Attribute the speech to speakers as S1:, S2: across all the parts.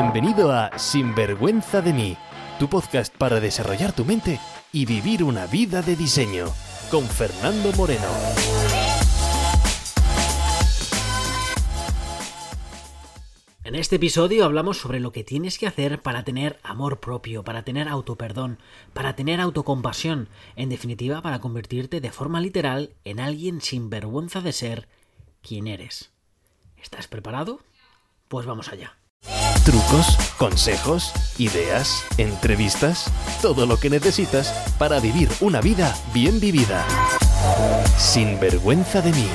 S1: Bienvenido a Sinvergüenza de mí, tu podcast para desarrollar tu mente y vivir una vida de diseño, con Fernando Moreno.
S2: En este episodio hablamos sobre lo que tienes que hacer para tener amor propio, para tener autoperdón, para tener autocompasión, en definitiva para convertirte de forma literal en alguien sin vergüenza de ser quien eres. ¿Estás preparado? Pues vamos allá.
S1: Trucos, consejos, ideas, entrevistas, todo lo que necesitas para vivir una vida bien vivida. Sin vergüenza de mí.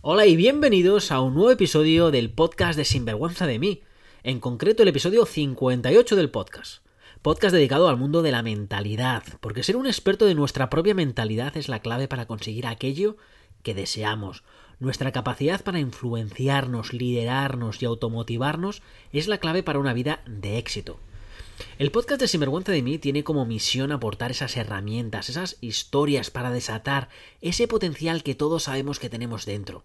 S2: Hola y bienvenidos a un nuevo episodio del podcast de Sinvergüenza de mí, en concreto el episodio 58 del podcast. Podcast dedicado al mundo de la mentalidad, porque ser un experto de nuestra propia mentalidad es la clave para conseguir aquello que deseamos. Nuestra capacidad para influenciarnos, liderarnos y automotivarnos es la clave para una vida de éxito. El podcast de Sinvergüenza de mí tiene como misión aportar esas herramientas, esas historias para desatar ese potencial que todos sabemos que tenemos dentro.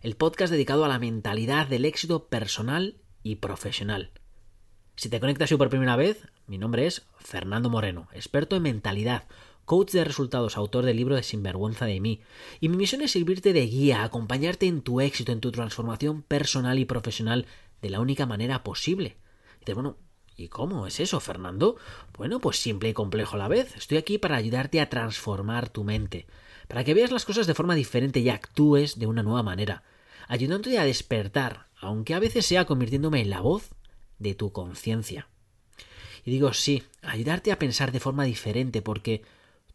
S2: El podcast dedicado a la mentalidad del éxito personal y profesional. Si te conectas hoy por primera vez, mi nombre es Fernando Moreno, experto en mentalidad, coach de resultados, autor del libro de Sinvergüenza de mí. Y mi misión es servirte de guía, acompañarte en tu éxito, en tu transformación personal y profesional de la única manera posible. Y dices, bueno, ¿y cómo es eso, Fernando? Bueno, pues simple y complejo a la vez. Estoy aquí para ayudarte a transformar tu mente, para que veas las cosas de forma diferente y actúes de una nueva manera, ayudándote a despertar, aunque a veces sea convirtiéndome en la voz de tu conciencia. Y digo sí, ayudarte a pensar de forma diferente porque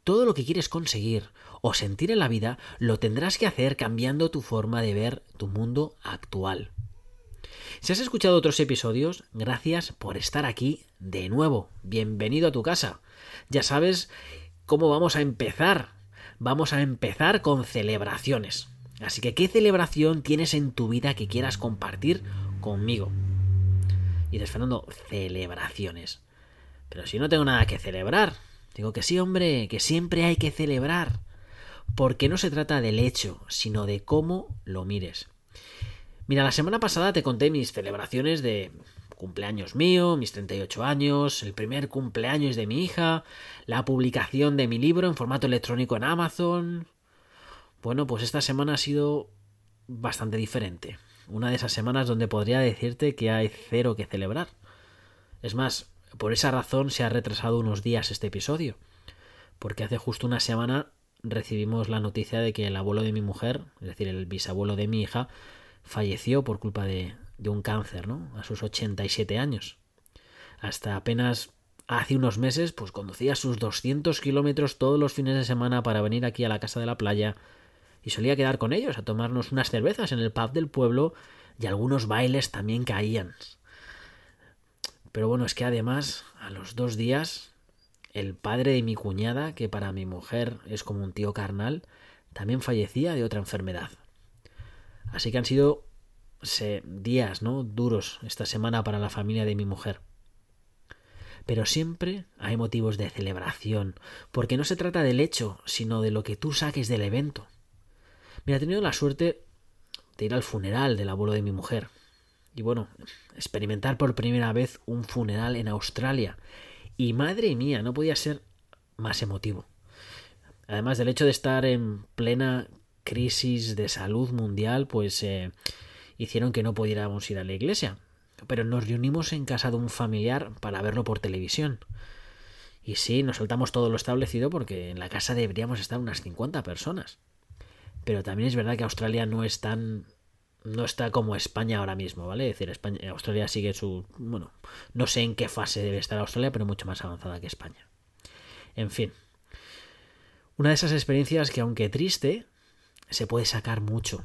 S2: todo lo que quieres conseguir o sentir en la vida lo tendrás que hacer cambiando tu forma de ver tu mundo actual. Si has escuchado otros episodios, gracias por estar aquí de nuevo. Bienvenido a tu casa. Ya sabes cómo vamos a empezar. Vamos a empezar con celebraciones. Así que, ¿qué celebración tienes en tu vida que quieras compartir conmigo? Y dices, Fernando, celebraciones. Pero si no tengo nada que celebrar, Digo que sí, hombre, que siempre hay que celebrar, porque no se trata del hecho, sino de cómo lo mires. Mira, la semana pasada te conté mis celebraciones de cumpleaños mío, mis 38 años, el primer cumpleaños de mi hija, la publicación de mi libro en formato electrónico en Amazon. Bueno, pues esta semana ha sido bastante diferente. Una de esas semanas donde podría decirte que hay cero que celebrar. Es más, por esa razón se ha retrasado unos días este episodio, porque hace justo una semana recibimos la noticia de que el abuelo de mi mujer, es decir, el bisabuelo de mi hija, falleció por culpa de, un cáncer, ¿no? A sus 87 años. Hasta apenas hace unos meses, pues conducía sus 200 kilómetros todos los fines de semana para venir aquí a la casa de la playa y solía quedar con ellos a tomarnos unas cervezas en el pub del pueblo y algunos bailes también caían. Pero bueno, es que además, a los dos días, el padre de mi cuñada, que para mi mujer es como un tío carnal, también fallecía de otra enfermedad. Así que han sido días, ¿no? duros esta semana para la familia de mi mujer. Pero siempre hay motivos de celebración, porque no se trata del hecho, sino de lo que tú saques del evento. Mira, he tenido la suerte de ir al funeral del abuelo de mi mujer y bueno, experimentar por primera vez un funeral en Australia. Y madre mía, no podía ser más emotivo. Además del hecho de estar en plena crisis de salud mundial, pues eh, hicieron que no pudiéramos ir a la iglesia. Pero nos reunimos en casa de un familiar para verlo por televisión. Y sí, nos saltamos todo lo establecido porque en la casa deberíamos estar unas 50 personas. Pero también es verdad que Australia no es tan no está como España ahora mismo, ¿vale? Es decir, Australia sigue su... Bueno, no sé en qué fase debe estar Australia, pero mucho más avanzada que España. En fin. Una de esas experiencias que aunque triste, se puede sacar mucho.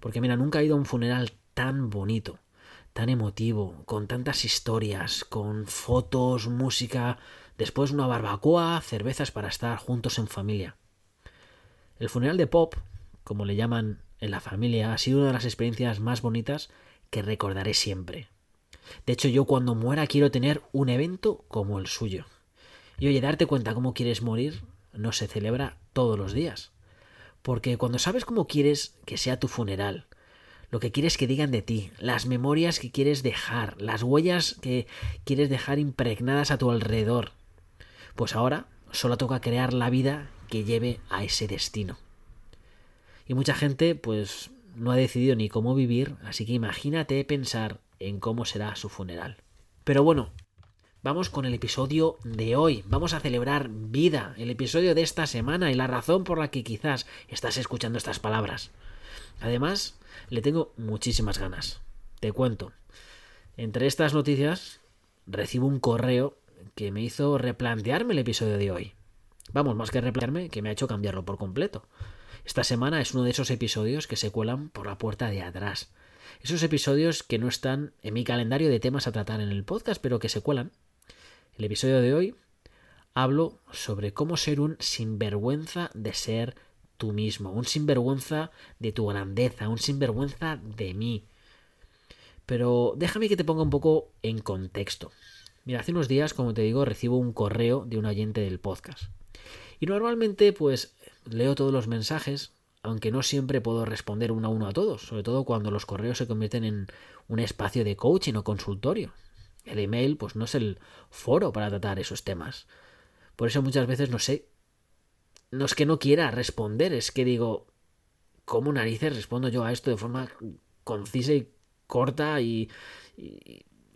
S2: Porque mira, nunca he ido a un funeral tan bonito, tan emotivo, con tantas historias, con fotos, música, después una barbacoa, cervezas para estar juntos en familia. El funeral de Pop, como le llaman en la familia ha sido una de las experiencias más bonitas que recordaré siempre. De hecho, yo cuando muera quiero tener un evento como el suyo. Y oye, darte cuenta cómo quieres morir no se celebra todos los días. Porque cuando sabes cómo quieres que sea tu funeral, lo que quieres que digan de ti, las memorias que quieres dejar, las huellas que quieres dejar impregnadas a tu alrededor. Pues ahora solo toca crear la vida que lleve a ese destino. Y mucha gente pues no ha decidido ni cómo vivir, así que imagínate pensar en cómo será su funeral. Pero bueno, vamos con el episodio de hoy. Vamos a celebrar vida, el episodio de esta semana y la razón por la que quizás estás escuchando estas palabras. Además, le tengo muchísimas ganas. Te cuento. Entre estas noticias, recibo un correo que me hizo replantearme el episodio de hoy. Vamos, más que replantearme, que me ha hecho cambiarlo por completo. Esta semana es uno de esos episodios que se cuelan por la puerta de atrás. Esos episodios que no están en mi calendario de temas a tratar en el podcast, pero que se cuelan. El episodio de hoy hablo sobre cómo ser un sinvergüenza de ser tú mismo, un sinvergüenza de tu grandeza, un sinvergüenza de mí. Pero déjame que te ponga un poco en contexto. Mira, hace unos días, como te digo, recibo un correo de un oyente del podcast. Y normalmente, pues, leo todos los mensajes, aunque no siempre puedo responder uno a uno a todos, sobre todo cuando los correos se convierten en un espacio de coaching o consultorio. El email, pues, no es el foro para tratar esos temas. Por eso muchas veces no sé no es que no quiera responder, es que digo, ¿cómo narices respondo yo a esto de forma concisa y corta? Y,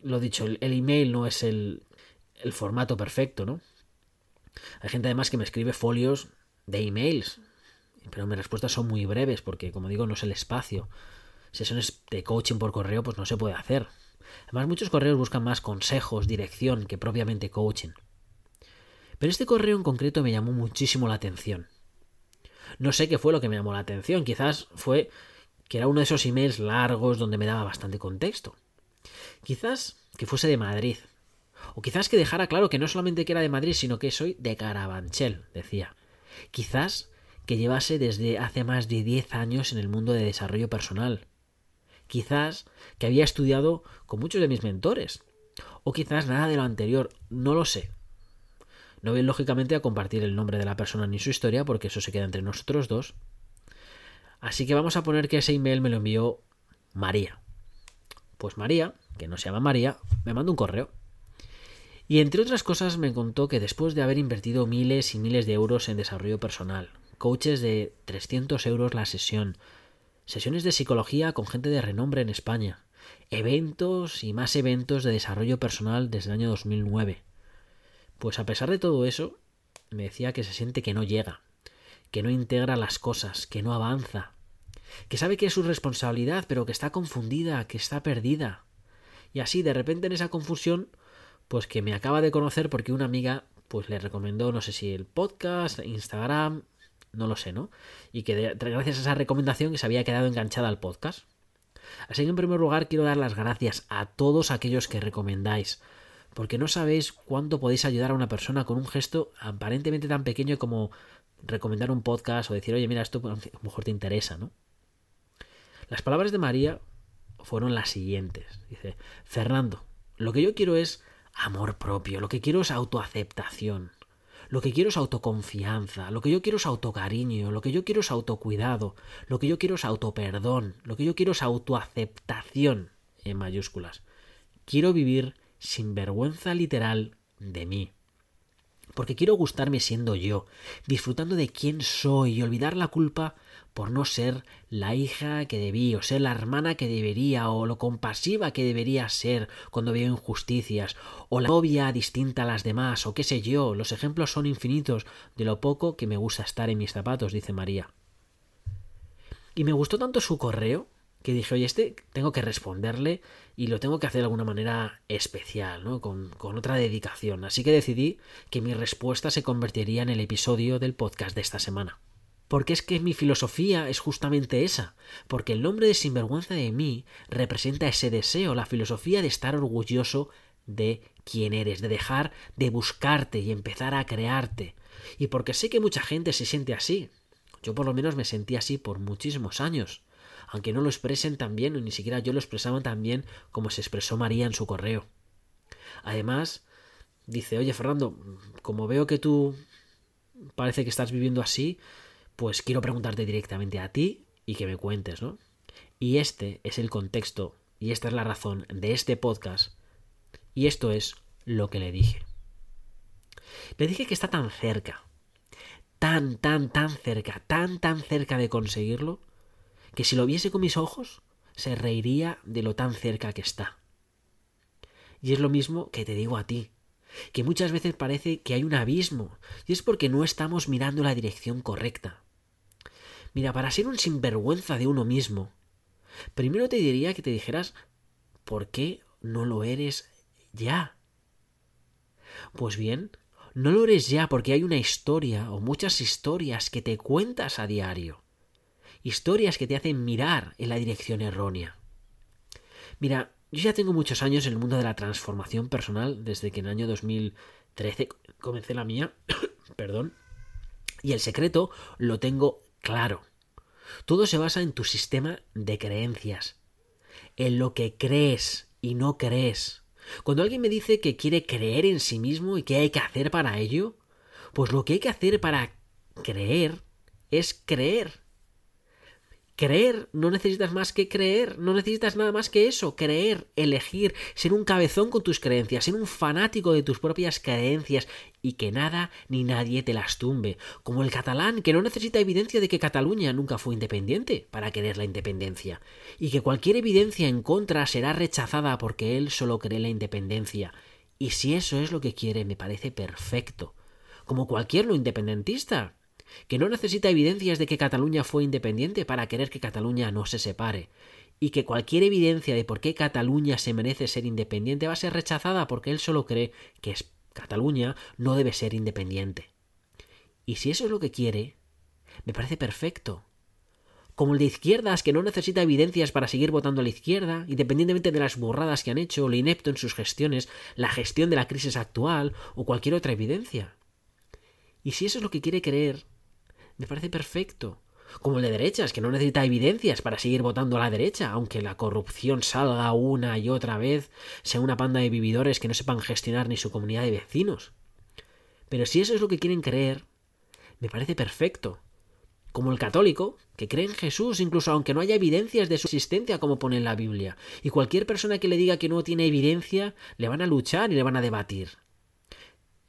S2: lo dicho, el, email no es el, el formato perfecto, ¿no? Hay gente además que me escribe folios de emails, pero mis respuestas son muy breves porque, como digo, no es el espacio. Sesiones de coaching por correo, pues no se puede hacer. Además, muchos correos buscan más consejos, dirección que propiamente coaching. Pero este correo en concreto me llamó muchísimo la atención. No sé qué fue lo que me llamó la atención, quizás fue que era uno de esos emails largos donde me daba bastante contexto. Quizás que fuese de Madrid. O quizás que dejara claro que no solamente que era de Madrid, sino que soy de Carabanchel, decía. Quizás que llevase desde hace más de 10 años en el mundo de desarrollo personal. Quizás que había estudiado con muchos de mis mentores. O quizás nada de lo anterior, no lo sé. No voy lógicamente a compartir el nombre de la persona ni su historia porque eso se queda entre nosotros dos. Así que vamos a poner que ese email me lo envió María. Pues María, que no se llama María, me mandó un correo. Y entre otras cosas me contó que después de haber invertido miles y miles de euros en desarrollo personal, coaches de 300 euros la sesión, sesiones de psicología con gente de renombre en España, eventos y más eventos de desarrollo personal desde el año 2009, pues a pesar de todo eso, me decía que se siente que no llega, que no integra las cosas, que no avanza, que sabe que es su responsabilidad, pero que está confundida, que está perdida. Y así, de repente en esa confusión, pues que me acaba de conocer porque una amiga pues le recomendó, no sé si el podcast, Instagram, no lo sé, ¿no? Y que gracias a esa recomendación que se había quedado enganchada al podcast. Así que en primer lugar quiero dar las gracias a todos aquellos que recomendáis, porque no sabéis cuánto podéis ayudar a una persona con un gesto aparentemente tan pequeño como recomendar un podcast o decir, oye, mira, esto a lo mejor te interesa, ¿no? Las palabras de María fueron las siguientes. Dice, Fernando, lo que yo quiero es amor propio, lo que quiero es autoaceptación, lo que quiero es autoconfianza, lo que yo quiero es autocariño, lo que yo quiero es autocuidado, lo que yo quiero es autoperdón, lo que yo quiero es autoaceptación en mayúsculas. Quiero vivir sin vergüenza literal de mí. Porque quiero gustarme siendo yo, disfrutando de quién soy y olvidar la culpa por no ser la hija que debí, o ser la hermana que debería, o lo compasiva que debería ser cuando veo injusticias, o la novia distinta a las demás, o qué sé yo. Los ejemplos son infinitos de lo poco que me gusta estar en mis zapatos, dice María. Y me gustó tanto su correo que dije, oye, este tengo que responderle y lo tengo que hacer de alguna manera especial, ¿no? Con, con, otra dedicación. Así que decidí que mi respuesta se convertiría en el episodio del podcast de esta semana. Porque es que mi filosofía es justamente esa, porque el nombre de sinvergüenza de mí representa ese deseo, la filosofía de estar orgulloso de quién eres, de dejar de buscarte y empezar a crearte. Y porque sé que mucha gente se siente así. Yo por lo menos me sentí así por muchísimos años aunque no lo expresen tan bien, o ni siquiera yo lo expresaba tan bien como se expresó María en su correo. Además, dice, oye Fernando, como veo que tú parece que estás viviendo así, pues quiero preguntarte directamente a ti y que me cuentes, ¿no? Y este es el contexto y esta es la razón de este podcast. Y esto es lo que le dije. Le dije que está tan cerca, tan, tan, tan cerca, tan, tan cerca de conseguirlo, que si lo viese con mis ojos, se reiría de lo tan cerca que está. Y es lo mismo que te digo a ti, que muchas veces parece que hay un abismo, y es porque no estamos mirando la dirección correcta. Mira, para ser un sinvergüenza de uno mismo, primero te diría que te dijeras, ¿por qué no lo eres ya? Pues bien, no lo eres ya porque hay una historia o muchas historias que te cuentas a diario. Historias que te hacen mirar en la dirección errónea. Mira, yo ya tengo muchos años en el mundo de la transformación personal, desde que en el año 2013 comencé la mía, perdón, y el secreto lo tengo claro. Todo se basa en tu sistema de creencias, en lo que crees y no crees. Cuando alguien me dice que quiere creer en sí mismo y qué hay que hacer para ello, pues lo que hay que hacer para creer es creer. Creer, no necesitas más que creer, no necesitas nada más que eso, creer, elegir, ser un cabezón con tus creencias, ser un fanático de tus propias creencias y que nada ni nadie te las tumbe, como el catalán que no necesita evidencia de que Cataluña nunca fue independiente para querer la independencia, y que cualquier evidencia en contra será rechazada porque él solo cree la independencia, y si eso es lo que quiere me parece perfecto, como cualquier no independentista, que no necesita evidencias de que Cataluña fue independiente para querer que Cataluña no se separe, y que cualquier evidencia de por qué Cataluña se merece ser independiente va a ser rechazada porque él solo cree que Cataluña no debe ser independiente. Y si eso es lo que quiere, me parece perfecto. Como el de izquierdas que no necesita evidencias para seguir votando a la izquierda, independientemente de las burradas que han hecho, lo inepto en sus gestiones, la gestión de la crisis actual o cualquier otra evidencia. Y si eso es lo que quiere creer, me parece perfecto. Como el de derechas, que no necesita evidencias para seguir votando a la derecha, aunque la corrupción salga una y otra vez, sea una panda de vividores que no sepan gestionar ni su comunidad de vecinos. Pero si eso es lo que quieren creer, me parece perfecto. Como el católico, que cree en Jesús incluso aunque no haya evidencias de su existencia como pone en la Biblia. Y cualquier persona que le diga que no tiene evidencia, le van a luchar y le van a debatir.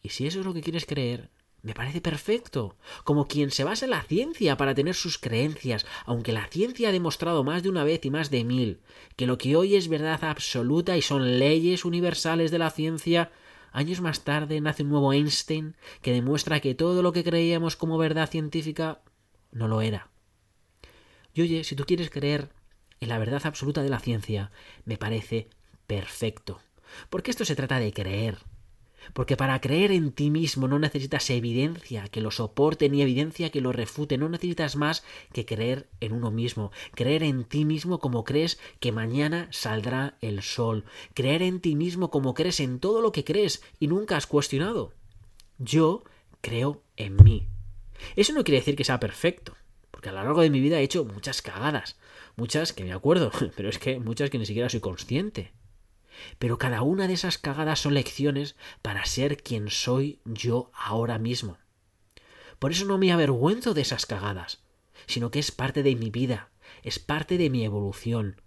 S2: Y si eso es lo que quieres creer, me parece perfecto, como quien se basa en la ciencia para tener sus creencias, aunque la ciencia ha demostrado más de una vez y más de mil que lo que hoy es verdad absoluta y son leyes universales de la ciencia, años más tarde nace un nuevo Einstein que demuestra que todo lo que creíamos como verdad científica no lo era. Y oye, si tú quieres creer en la verdad absoluta de la ciencia, me parece perfecto, porque esto se trata de creer, porque para creer en ti mismo no necesitas evidencia que lo soporte ni evidencia que lo refute, no necesitas más que creer en uno mismo, creer en ti mismo como crees que mañana saldrá el sol, creer en ti mismo como crees en todo lo que crees y nunca has cuestionado. Yo creo en mí. Eso no quiere decir que sea perfecto, porque a lo largo de mi vida he hecho muchas cagadas, muchas que me acuerdo, pero es que muchas que ni siquiera soy consciente. Pero cada una de esas cagadas son lecciones para ser quien soy yo ahora mismo. Por eso no me avergüenzo de esas cagadas, sino que es parte de mi vida, es parte de mi evolución.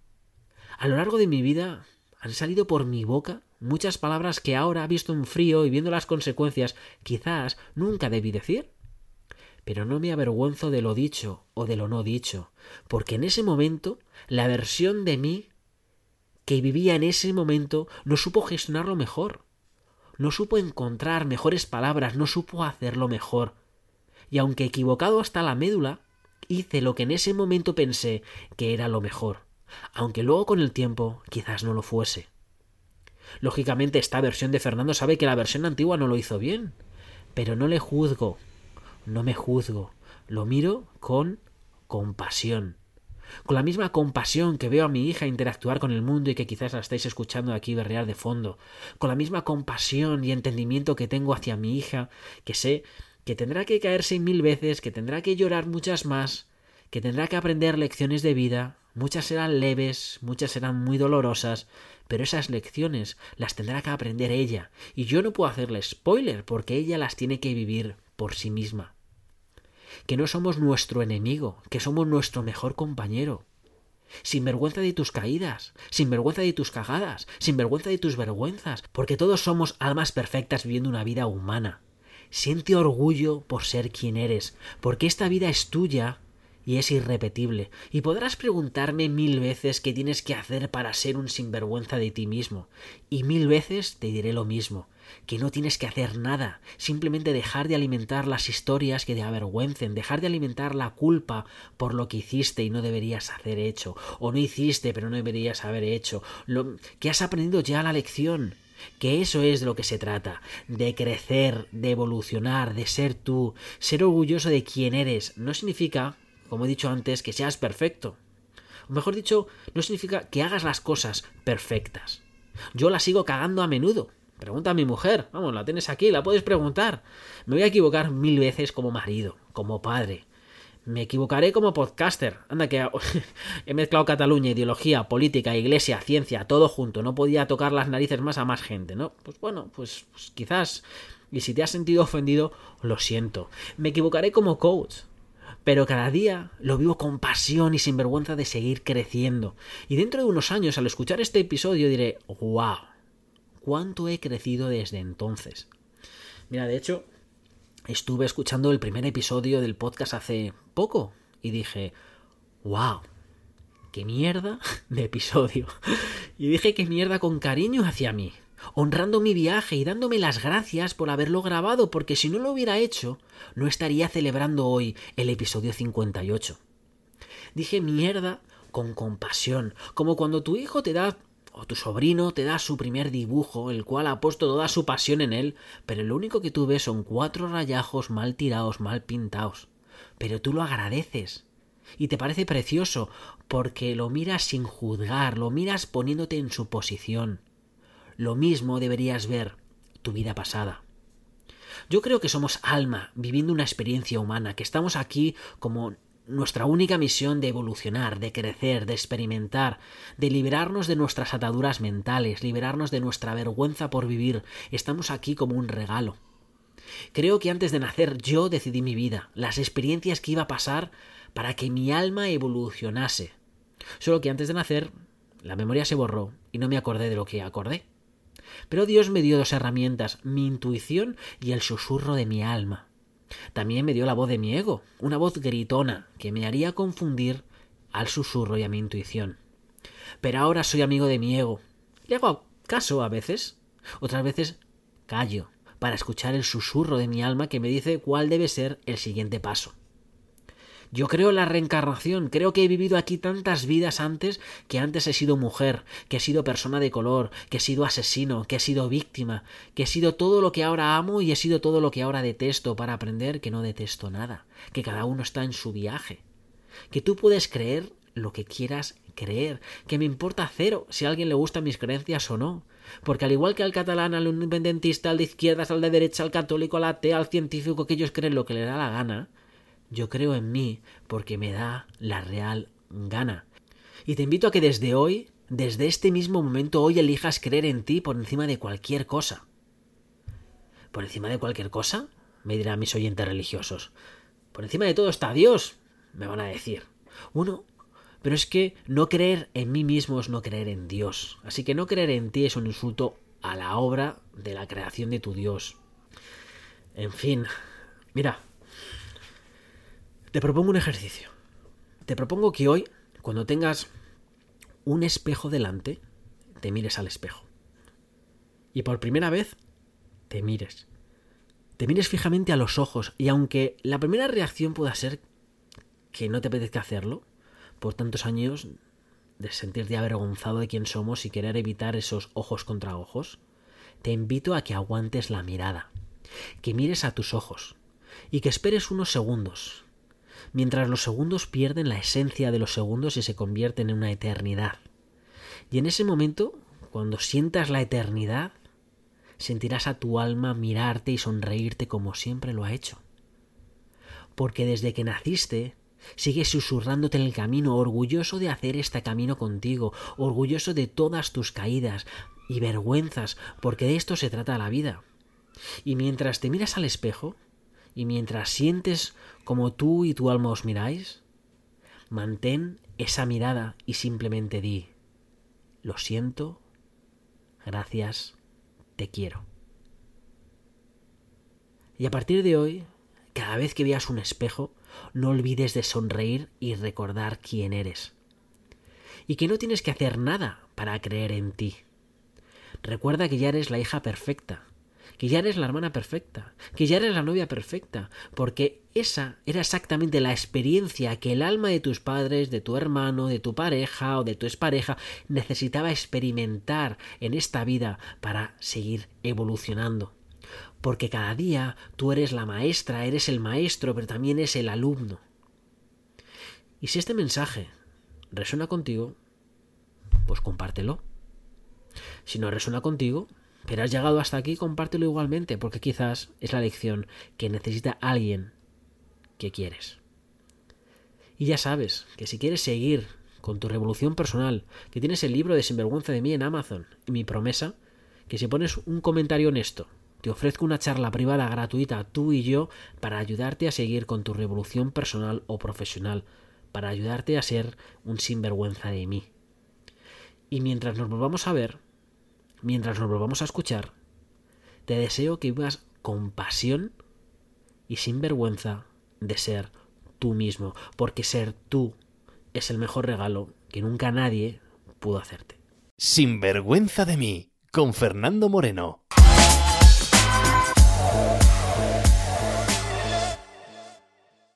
S2: A lo largo de mi vida han salido por mi boca muchas palabras que ahora, visto en frío y viendo las consecuencias, quizás nunca debí decir. Pero no me avergüenzo de lo dicho o de lo no dicho, porque en ese momento la versión de mí que vivía en ese momento no supo gestionarlo mejor, no supo encontrar mejores palabras, no supo hacerlo mejor. Y aunque equivocado hasta la médula, hice lo que en ese momento pensé que era lo mejor, aunque luego con el tiempo quizás no lo fuese. Lógicamente esta versión de Fernando sabe que la versión antigua no lo hizo bien, pero no le juzgo, no me juzgo, lo miro con compasión con la misma compasión que veo a mi hija interactuar con el mundo y que quizás la estáis escuchando aquí berrear de fondo, con la misma compasión y entendimiento que tengo hacia mi hija, que sé que tendrá que caerse mil veces, que tendrá que llorar muchas más, que tendrá que aprender lecciones de vida, muchas serán leves, muchas serán muy dolorosas, pero esas lecciones las tendrá que aprender ella, y yo no puedo hacerle spoiler porque ella las tiene que vivir por sí misma que no somos nuestro enemigo, que somos nuestro mejor compañero, sin vergüenza de tus caídas, sin vergüenza de tus cagadas, sin vergüenza de tus vergüenzas, porque todos somos almas perfectas viviendo una vida humana. Siente orgullo por ser quien eres, porque esta vida es tuya y es irrepetible. Y podrás preguntarme mil veces qué tienes que hacer para ser un sinvergüenza de ti mismo. Y mil veces te diré lo mismo, que no tienes que hacer nada, simplemente dejar de alimentar las historias que te avergüencen, dejar de alimentar la culpa por lo que hiciste y no deberías hacer hecho, o no hiciste pero no deberías haber hecho, lo que has aprendido ya la lección. Que eso es de lo que se trata, de crecer, de evolucionar, de ser tú, ser orgulloso de quién eres. No significa como he dicho antes, que seas perfecto. O mejor dicho, no significa que hagas las cosas perfectas. Yo la sigo cagando a menudo. Pregunta a mi mujer, vamos, la tienes aquí, la puedes preguntar. Me voy a equivocar mil veces como marido, como padre. Me equivocaré como podcaster. Anda que he mezclado Cataluña, ideología, política, iglesia, ciencia, todo junto. No podía tocar las narices más a más gente, ¿no? Pues bueno, pues, pues quizás. Y si te has sentido ofendido, lo siento. Me equivocaré como coach pero cada día lo vivo con pasión y sin vergüenza de seguir creciendo. Y dentro de unos años, al escuchar este episodio, diré, wow, cuánto he crecido desde entonces. Mira, de hecho, estuve escuchando el primer episodio del podcast hace poco y dije, wow, qué mierda de episodio. Y dije qué mierda con cariño hacia mí, honrando mi viaje y dándome las gracias por haberlo grabado, porque si no lo hubiera hecho, no estaría celebrando hoy el episodio 58. Dije mierda con compasión, como cuando tu hijo te da o tu sobrino te da su primer dibujo, el cual ha puesto toda su pasión en él, pero lo único que tú ves son cuatro rayajos mal tirados, mal pintados. Pero tú lo agradeces. Y te parece precioso, porque lo miras sin juzgar, lo miras poniéndote en su posición lo mismo deberías ver tu vida pasada. Yo creo que somos alma, viviendo una experiencia humana, que estamos aquí como nuestra única misión de evolucionar, de crecer, de experimentar, de liberarnos de nuestras ataduras mentales, liberarnos de nuestra vergüenza por vivir. Estamos aquí como un regalo. Creo que antes de nacer yo decidí mi vida, las experiencias que iba a pasar para que mi alma evolucionase. Solo que antes de nacer la memoria se borró y no me acordé de lo que acordé. Pero Dios me dio dos herramientas, mi intuición y el susurro de mi alma. También me dio la voz de mi ego, una voz gritona que me haría confundir al susurro y a mi intuición. Pero ahora soy amigo de mi ego. Le hago caso a veces, otras veces callo para escuchar el susurro de mi alma que me dice cuál debe ser el siguiente paso. Yo creo en la reencarnación, creo que he vivido aquí tantas vidas antes que antes he sido mujer, que he sido persona de color, que he sido asesino, que he sido víctima, que he sido todo lo que ahora amo y he sido todo lo que ahora detesto para aprender que no detesto nada, que cada uno está en su viaje, que tú puedes creer lo que quieras creer, que me importa cero si a alguien le gustan mis creencias o no, porque al igual que al catalán, al independentista, al de izquierdas, al de derecha, al católico, al ateo, al científico, que ellos creen lo que les da la gana, yo creo en mí porque me da la real gana. Y te invito a que desde hoy, desde este mismo momento, hoy elijas creer en ti por encima de cualquier cosa. ¿Por encima de cualquier cosa? me dirán mis oyentes religiosos. Por encima de todo está Dios, me van a decir. Uno, pero es que no creer en mí mismo es no creer en Dios. Así que no creer en ti es un insulto a la obra de la creación de tu Dios. En fin, mira, te propongo un ejercicio. Te propongo que hoy, cuando tengas un espejo delante, te mires al espejo. Y por primera vez, te mires. Te mires fijamente a los ojos y aunque la primera reacción pueda ser que no te apetezca hacerlo, por tantos años de sentirte avergonzado de quién somos y querer evitar esos ojos contra ojos, te invito a que aguantes la mirada, que mires a tus ojos y que esperes unos segundos, mientras los segundos pierden la esencia de los segundos y se convierten en una eternidad. Y en ese momento, cuando sientas la eternidad, sentirás a tu alma mirarte y sonreírte como siempre lo ha hecho. Porque desde que naciste, sigues susurrándote en el camino, orgulloso de hacer este camino contigo, orgulloso de todas tus caídas y vergüenzas, porque de esto se trata la vida. Y mientras te miras al espejo, y mientras sientes como tú y tu alma os miráis, mantén esa mirada y simplemente di, lo siento, gracias, te quiero. Y a partir de hoy, cada vez que veas un espejo, no olvides de sonreír y recordar quién eres. Y que no tienes que hacer nada para creer en ti. Recuerda que ya eres la hija perfecta, que ya eres la hermana perfecta, que ya eres la novia perfecta, porque esa era exactamente la experiencia que el alma de tus padres, de tu hermano, de tu pareja o de tu expareja necesitaba experimentar en esta vida para seguir evolucionando. Porque cada día tú eres la maestra, eres el maestro, pero también es el alumno. Y si este mensaje resuena contigo, pues compártelo. Si no resuena contigo, pero has llegado hasta aquí, compártelo igualmente, porque quizás es la lección que necesita alguien que quieres. Y ya sabes que si quieres seguir con tu revolución personal, que tienes el libro de Sinvergüenza de mí en Amazon, y mi promesa, que si pones un comentario honesto, te ofrezco una charla privada gratuita tú y yo para ayudarte a seguir con tu revolución personal o profesional, para ayudarte a ser un sinvergüenza de mí. Y mientras nos volvamos a ver, mientras nos volvamos a escuchar, te deseo que vivas con pasión y sin vergüenza de ser tú mismo, porque ser tú es el mejor regalo que nunca nadie pudo hacerte.
S1: Sin vergüenza de mí, con Fernando Moreno.